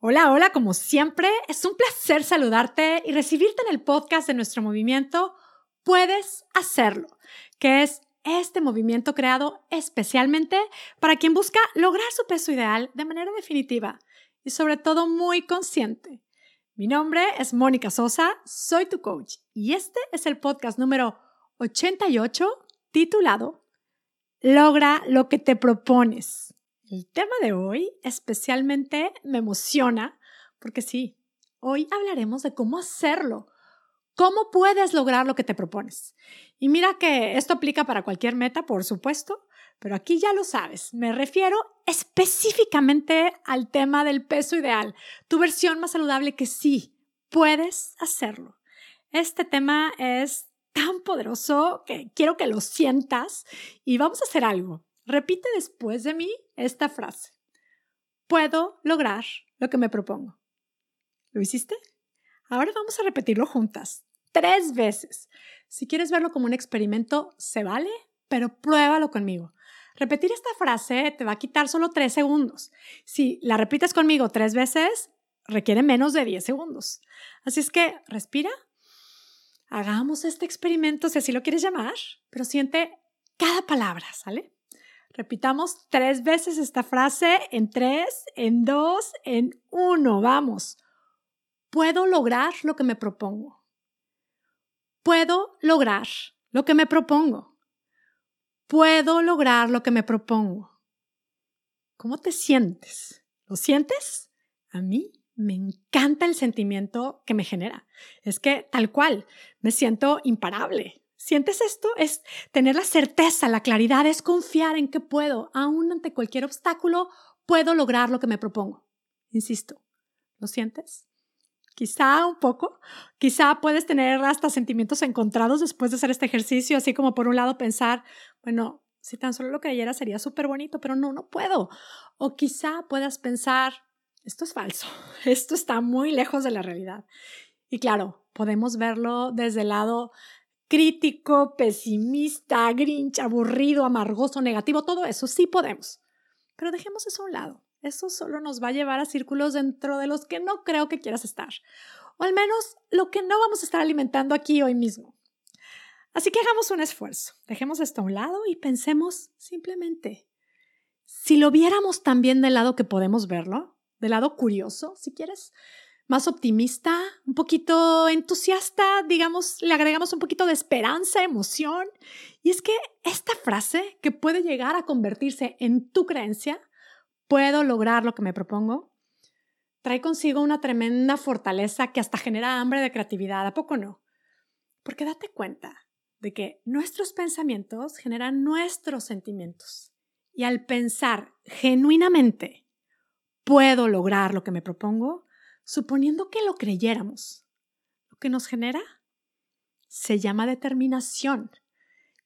Hola, hola, como siempre, es un placer saludarte y recibirte en el podcast de nuestro movimiento Puedes hacerlo, que es este movimiento creado especialmente para quien busca lograr su peso ideal de manera definitiva y sobre todo muy consciente. Mi nombre es Mónica Sosa, soy tu coach y este es el podcast número 88 titulado Logra lo que te propones. El tema de hoy especialmente me emociona porque sí, hoy hablaremos de cómo hacerlo, cómo puedes lograr lo que te propones. Y mira que esto aplica para cualquier meta, por supuesto, pero aquí ya lo sabes, me refiero específicamente al tema del peso ideal, tu versión más saludable que sí, puedes hacerlo. Este tema es tan poderoso que quiero que lo sientas y vamos a hacer algo. Repite después de mí esta frase. Puedo lograr lo que me propongo. ¿Lo hiciste? Ahora vamos a repetirlo juntas, tres veces. Si quieres verlo como un experimento, se vale, pero pruébalo conmigo. Repetir esta frase te va a quitar solo tres segundos. Si la repites conmigo tres veces, requiere menos de diez segundos. Así es que respira, hagamos este experimento si así lo quieres llamar, pero siente cada palabra, ¿sale? Repitamos tres veces esta frase en tres, en dos, en uno. Vamos. Puedo lograr lo que me propongo. Puedo lograr lo que me propongo. Puedo lograr lo que me propongo. ¿Cómo te sientes? ¿Lo sientes? A mí me encanta el sentimiento que me genera. Es que tal cual, me siento imparable. ¿Sientes esto? Es tener la certeza, la claridad, es confiar en que puedo, aún ante cualquier obstáculo, puedo lograr lo que me propongo. Insisto, ¿lo sientes? Quizá un poco, quizá puedes tener hasta sentimientos encontrados después de hacer este ejercicio, así como por un lado pensar, bueno, si tan solo lo creyera sería súper bonito, pero no, no puedo. O quizá puedas pensar, esto es falso, esto está muy lejos de la realidad. Y claro, podemos verlo desde el lado crítico, pesimista, grinch, aburrido, amargoso, negativo, todo eso sí podemos. Pero dejemos eso a un lado. Eso solo nos va a llevar a círculos dentro de los que no creo que quieras estar. O al menos lo que no vamos a estar alimentando aquí hoy mismo. Así que hagamos un esfuerzo. Dejemos esto a un lado y pensemos simplemente, si lo viéramos también del lado que podemos verlo, del lado curioso, si quieres, más optimista, un poquito entusiasta, digamos, le agregamos un poquito de esperanza, emoción. Y es que esta frase, que puede llegar a convertirse en tu creencia, puedo lograr lo que me propongo, trae consigo una tremenda fortaleza que hasta genera hambre de creatividad, ¿a poco no? Porque date cuenta de que nuestros pensamientos generan nuestros sentimientos. Y al pensar genuinamente, puedo lograr lo que me propongo, suponiendo que lo creyéramos. Lo que nos genera se llama determinación.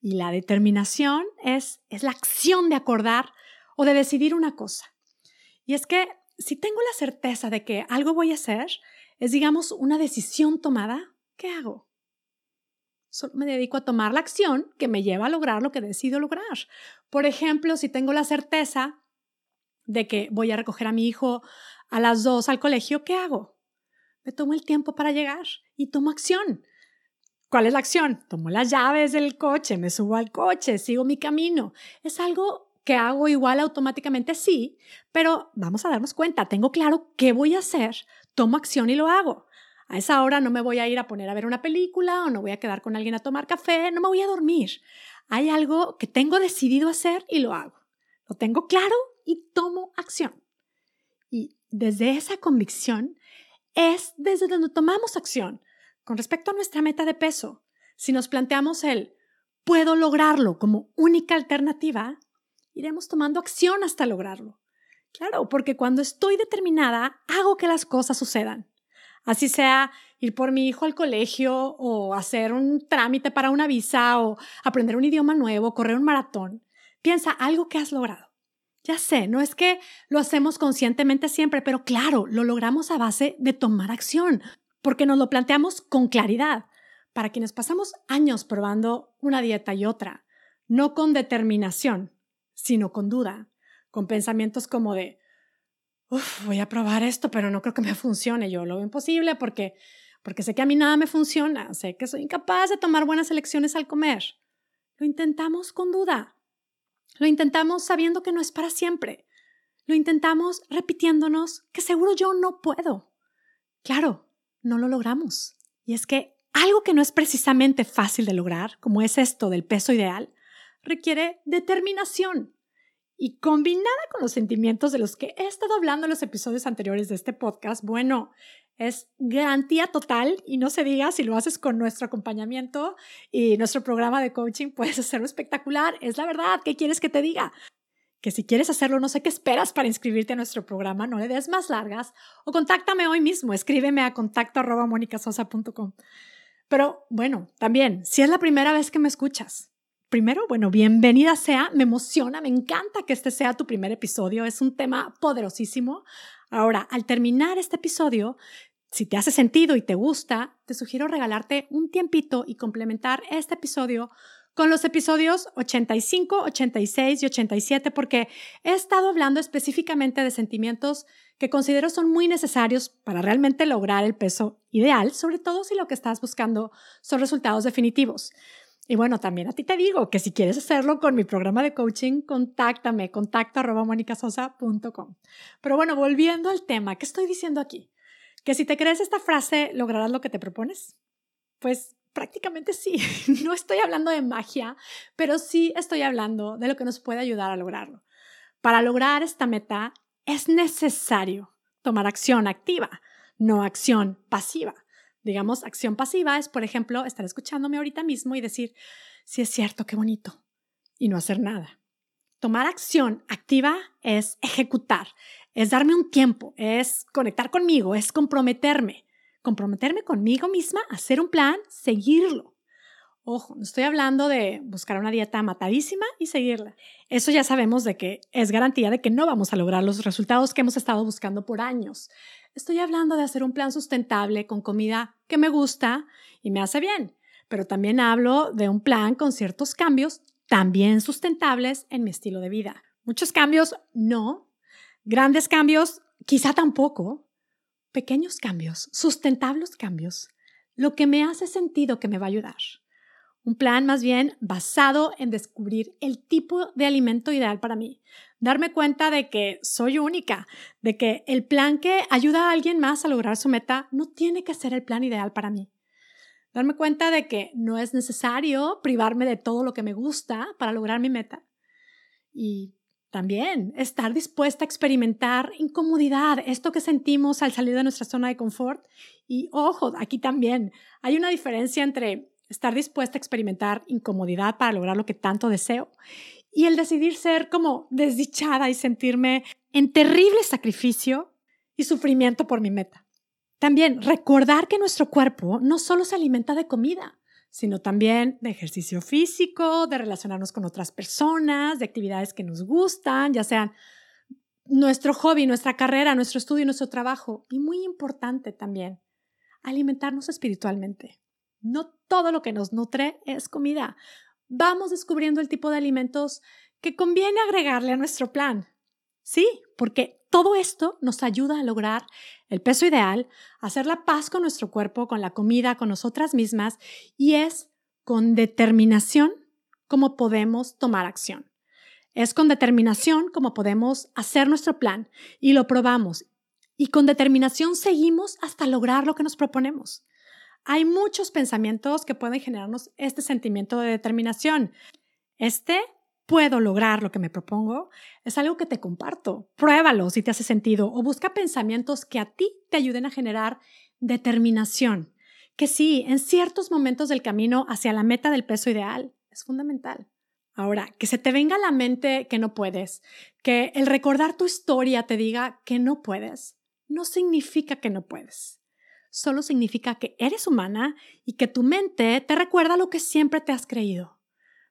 Y la determinación es, es la acción de acordar o de decidir una cosa. Y es que si tengo la certeza de que algo voy a hacer, es digamos una decisión tomada, ¿qué hago? Solo me dedico a tomar la acción que me lleva a lograr lo que decido lograr. Por ejemplo, si tengo la certeza de que voy a recoger a mi hijo a las dos al colegio, ¿qué hago? Me tomo el tiempo para llegar y tomo acción. ¿Cuál es la acción? Tomo las llaves del coche, me subo al coche, sigo mi camino. Es algo que hago igual automáticamente, sí, pero vamos a darnos cuenta, tengo claro qué voy a hacer, tomo acción y lo hago. A esa hora no me voy a ir a poner a ver una película o no voy a quedar con alguien a tomar café, no me voy a dormir. Hay algo que tengo decidido hacer y lo hago. Tengo claro y tomo acción. Y desde esa convicción es desde donde tomamos acción con respecto a nuestra meta de peso. Si nos planteamos el puedo lograrlo como única alternativa, iremos tomando acción hasta lograrlo. Claro, porque cuando estoy determinada, hago que las cosas sucedan. Así sea ir por mi hijo al colegio o hacer un trámite para una visa o aprender un idioma nuevo, correr un maratón. Piensa algo que has logrado. Ya sé, no es que lo hacemos conscientemente siempre, pero claro, lo logramos a base de tomar acción, porque nos lo planteamos con claridad. Para quienes pasamos años probando una dieta y otra, no con determinación, sino con duda, con pensamientos como de, voy a probar esto, pero no creo que me funcione. Yo lo veo imposible porque, porque sé que a mí nada me funciona, sé que soy incapaz de tomar buenas elecciones al comer. Lo intentamos con duda. Lo intentamos sabiendo que no es para siempre. Lo intentamos repitiéndonos que seguro yo no puedo. Claro, no lo logramos. Y es que algo que no es precisamente fácil de lograr, como es esto del peso ideal, requiere determinación. Y combinada con los sentimientos de los que he estado hablando en los episodios anteriores de este podcast, bueno, es garantía total y no se diga si lo haces con nuestro acompañamiento y nuestro programa de coaching, puedes hacerlo espectacular. Es la verdad, ¿qué quieres que te diga? Que si quieres hacerlo, no sé qué esperas para inscribirte a nuestro programa, no le des más largas o contáctame hoy mismo, escríbeme a contacto arroba Pero bueno, también, si es la primera vez que me escuchas, primero, bueno, bienvenida sea, me emociona, me encanta que este sea tu primer episodio, es un tema poderosísimo. Ahora, al terminar este episodio, si te hace sentido y te gusta, te sugiero regalarte un tiempito y complementar este episodio con los episodios 85, 86 y 87 porque he estado hablando específicamente de sentimientos que considero son muy necesarios para realmente lograr el peso ideal, sobre todo si lo que estás buscando son resultados definitivos. Y bueno, también a ti te digo que si quieres hacerlo con mi programa de coaching, contáctame, contacta arroba Pero bueno, volviendo al tema, ¿qué estoy diciendo aquí? Que si te crees esta frase, ¿lograrás lo que te propones? Pues prácticamente sí. No estoy hablando de magia, pero sí estoy hablando de lo que nos puede ayudar a lograrlo. Para lograr esta meta es necesario tomar acción activa, no acción pasiva. Digamos, acción pasiva es, por ejemplo, estar escuchándome ahorita mismo y decir, sí es cierto, qué bonito, y no hacer nada. Tomar acción activa es ejecutar, es darme un tiempo, es conectar conmigo, es comprometerme, comprometerme conmigo misma, hacer un plan, seguirlo. Ojo, no estoy hablando de buscar una dieta matadísima y seguirla. Eso ya sabemos de que es garantía de que no vamos a lograr los resultados que hemos estado buscando por años. Estoy hablando de hacer un plan sustentable con comida que me gusta y me hace bien, pero también hablo de un plan con ciertos cambios también sustentables en mi estilo de vida. Muchos cambios, no. Grandes cambios, quizá tampoco. Pequeños cambios, sustentables cambios, lo que me hace sentido que me va a ayudar. Un plan más bien basado en descubrir el tipo de alimento ideal para mí, darme cuenta de que soy única, de que el plan que ayuda a alguien más a lograr su meta no tiene que ser el plan ideal para mí. Darme cuenta de que no es necesario privarme de todo lo que me gusta para lograr mi meta. Y también estar dispuesta a experimentar incomodidad, esto que sentimos al salir de nuestra zona de confort. Y ojo, aquí también hay una diferencia entre estar dispuesta a experimentar incomodidad para lograr lo que tanto deseo y el decidir ser como desdichada y sentirme en terrible sacrificio y sufrimiento por mi meta. También recordar que nuestro cuerpo no solo se alimenta de comida, sino también de ejercicio físico, de relacionarnos con otras personas, de actividades que nos gustan, ya sean nuestro hobby, nuestra carrera, nuestro estudio, nuestro trabajo. Y muy importante también, alimentarnos espiritualmente. No todo lo que nos nutre es comida vamos descubriendo el tipo de alimentos que conviene agregarle a nuestro plan. Sí, porque todo esto nos ayuda a lograr el peso ideal, hacer la paz con nuestro cuerpo, con la comida, con nosotras mismas, y es con determinación como podemos tomar acción. Es con determinación como podemos hacer nuestro plan y lo probamos. Y con determinación seguimos hasta lograr lo que nos proponemos. Hay muchos pensamientos que pueden generarnos este sentimiento de determinación. Este puedo lograr lo que me propongo, es algo que te comparto. Pruébalo si te hace sentido o busca pensamientos que a ti te ayuden a generar determinación. Que sí, en ciertos momentos del camino hacia la meta del peso ideal es fundamental. Ahora, que se te venga a la mente que no puedes, que el recordar tu historia te diga que no puedes, no significa que no puedes solo significa que eres humana y que tu mente te recuerda lo que siempre te has creído.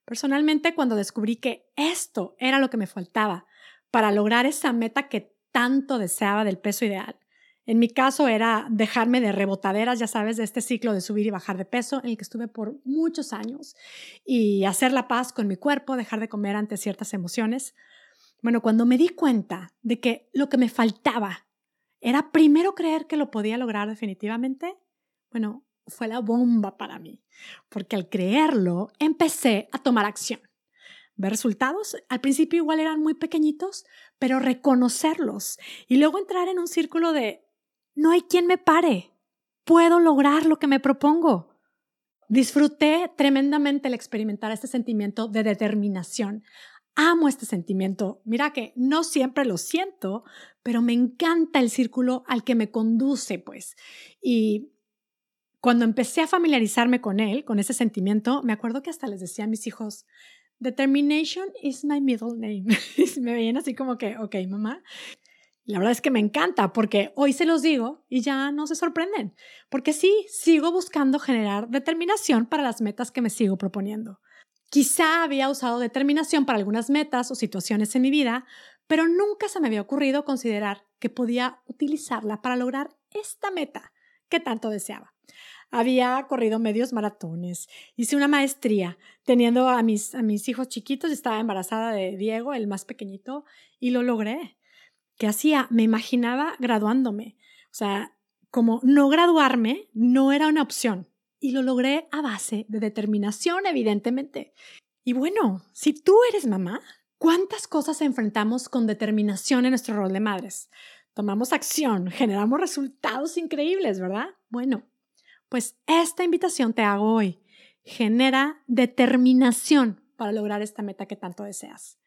Personalmente, cuando descubrí que esto era lo que me faltaba para lograr esa meta que tanto deseaba del peso ideal, en mi caso era dejarme de rebotaderas, ya sabes, de este ciclo de subir y bajar de peso en el que estuve por muchos años y hacer la paz con mi cuerpo, dejar de comer ante ciertas emociones. Bueno, cuando me di cuenta de que lo que me faltaba era primero creer que lo podía lograr definitivamente, bueno, fue la bomba para mí, porque al creerlo empecé a tomar acción. Ver resultados, al principio igual eran muy pequeñitos, pero reconocerlos y luego entrar en un círculo de, no hay quien me pare, puedo lograr lo que me propongo. Disfruté tremendamente el experimentar este sentimiento de determinación, amo este sentimiento. Mira que no siempre lo siento, pero me encanta el círculo al que me conduce, pues. Y cuando empecé a familiarizarme con él, con ese sentimiento, me acuerdo que hasta les decía a mis hijos, Determination is my middle name. me veían así como que, ok, mamá. La verdad es que me encanta porque hoy se los digo y ya no se sorprenden, porque sí, sigo buscando generar determinación para las metas que me sigo proponiendo. Quizá había usado determinación para algunas metas o situaciones en mi vida, pero nunca se me había ocurrido considerar que podía utilizarla para lograr esta meta que tanto deseaba. Había corrido medios maratones, hice una maestría teniendo a mis, a mis hijos chiquitos, estaba embarazada de Diego, el más pequeñito, y lo logré. ¿Qué hacía? Me imaginaba graduándome. O sea, como no graduarme no era una opción y lo logré a base de determinación, evidentemente. Y bueno, si tú eres mamá, ¿cuántas cosas enfrentamos con determinación en nuestro rol de madres? Tomamos acción, generamos resultados increíbles, ¿verdad? Bueno, pues esta invitación te hago hoy. Genera determinación para lograr esta meta que tanto deseas.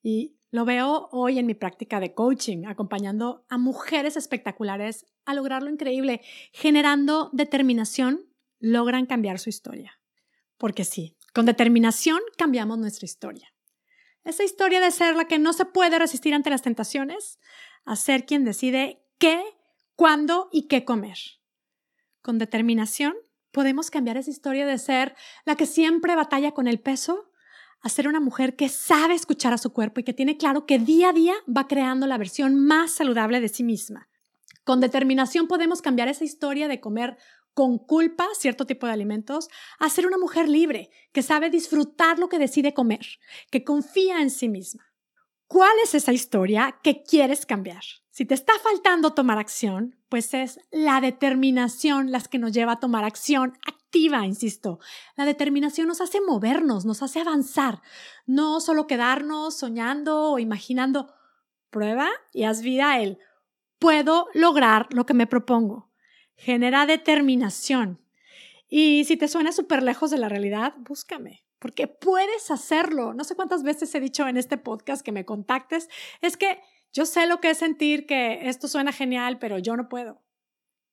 Y lo veo hoy en mi práctica de coaching, acompañando a mujeres espectaculares a lograr lo increíble, generando determinación logran cambiar su historia. Porque sí, con determinación cambiamos nuestra historia. Esa historia de ser la que no se puede resistir ante las tentaciones, a ser quien decide qué, cuándo y qué comer. Con determinación podemos cambiar esa historia de ser la que siempre batalla con el peso a ser una mujer que sabe escuchar a su cuerpo y que tiene claro que día a día va creando la versión más saludable de sí misma. Con determinación podemos cambiar esa historia de comer con culpa cierto tipo de alimentos a ser una mujer libre, que sabe disfrutar lo que decide comer, que confía en sí misma. ¿Cuál es esa historia que quieres cambiar? Si te está faltando tomar acción, pues es la determinación las que nos lleva a tomar acción activa, insisto. La determinación nos hace movernos, nos hace avanzar, no solo quedarnos soñando o imaginando. Prueba y haz vida a él. Puedo lograr lo que me propongo genera determinación. Y si te suena súper lejos de la realidad, búscame, porque puedes hacerlo. No sé cuántas veces he dicho en este podcast que me contactes, es que yo sé lo que es sentir que esto suena genial, pero yo no puedo.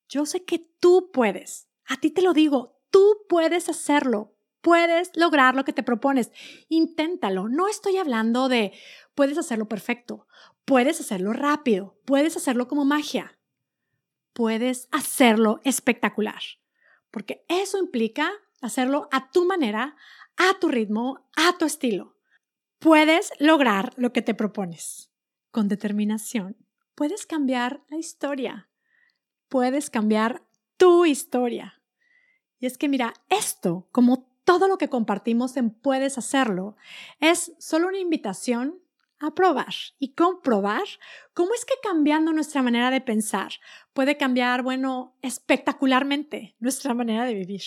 Yo sé que tú puedes. A ti te lo digo, tú puedes hacerlo. Puedes lograr lo que te propones. Inténtalo. No estoy hablando de puedes hacerlo perfecto, puedes hacerlo rápido, puedes hacerlo como magia puedes hacerlo espectacular, porque eso implica hacerlo a tu manera, a tu ritmo, a tu estilo. Puedes lograr lo que te propones. Con determinación, puedes cambiar la historia. Puedes cambiar tu historia. Y es que mira, esto, como todo lo que compartimos en Puedes hacerlo, es solo una invitación a probar y comprobar cómo es que cambiando nuestra manera de pensar puede cambiar, bueno, espectacularmente nuestra manera de vivir.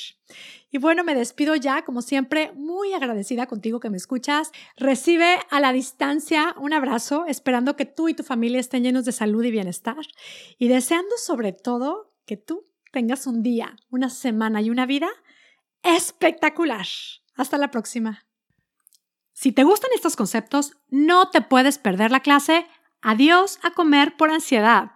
Y bueno, me despido ya, como siempre, muy agradecida contigo que me escuchas. Recibe a la distancia un abrazo, esperando que tú y tu familia estén llenos de salud y bienestar y deseando sobre todo que tú tengas un día, una semana y una vida espectacular. Hasta la próxima. Si te gustan estos conceptos, no te puedes perder la clase Adiós a comer por ansiedad.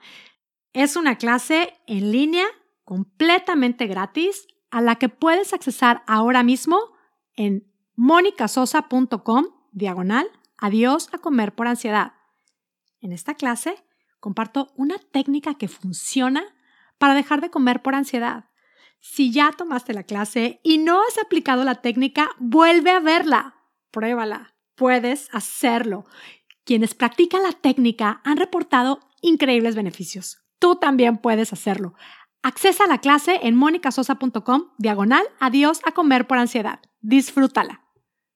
Es una clase en línea completamente gratis a la que puedes accesar ahora mismo en monicasosa.com diagonal Adiós a comer por ansiedad. En esta clase comparto una técnica que funciona para dejar de comer por ansiedad. Si ya tomaste la clase y no has aplicado la técnica, vuelve a verla pruébala, puedes hacerlo. Quienes practican la técnica han reportado increíbles beneficios. Tú también puedes hacerlo. Accesa la clase en monicasosa.com, diagonal, adiós a comer por ansiedad. Disfrútala.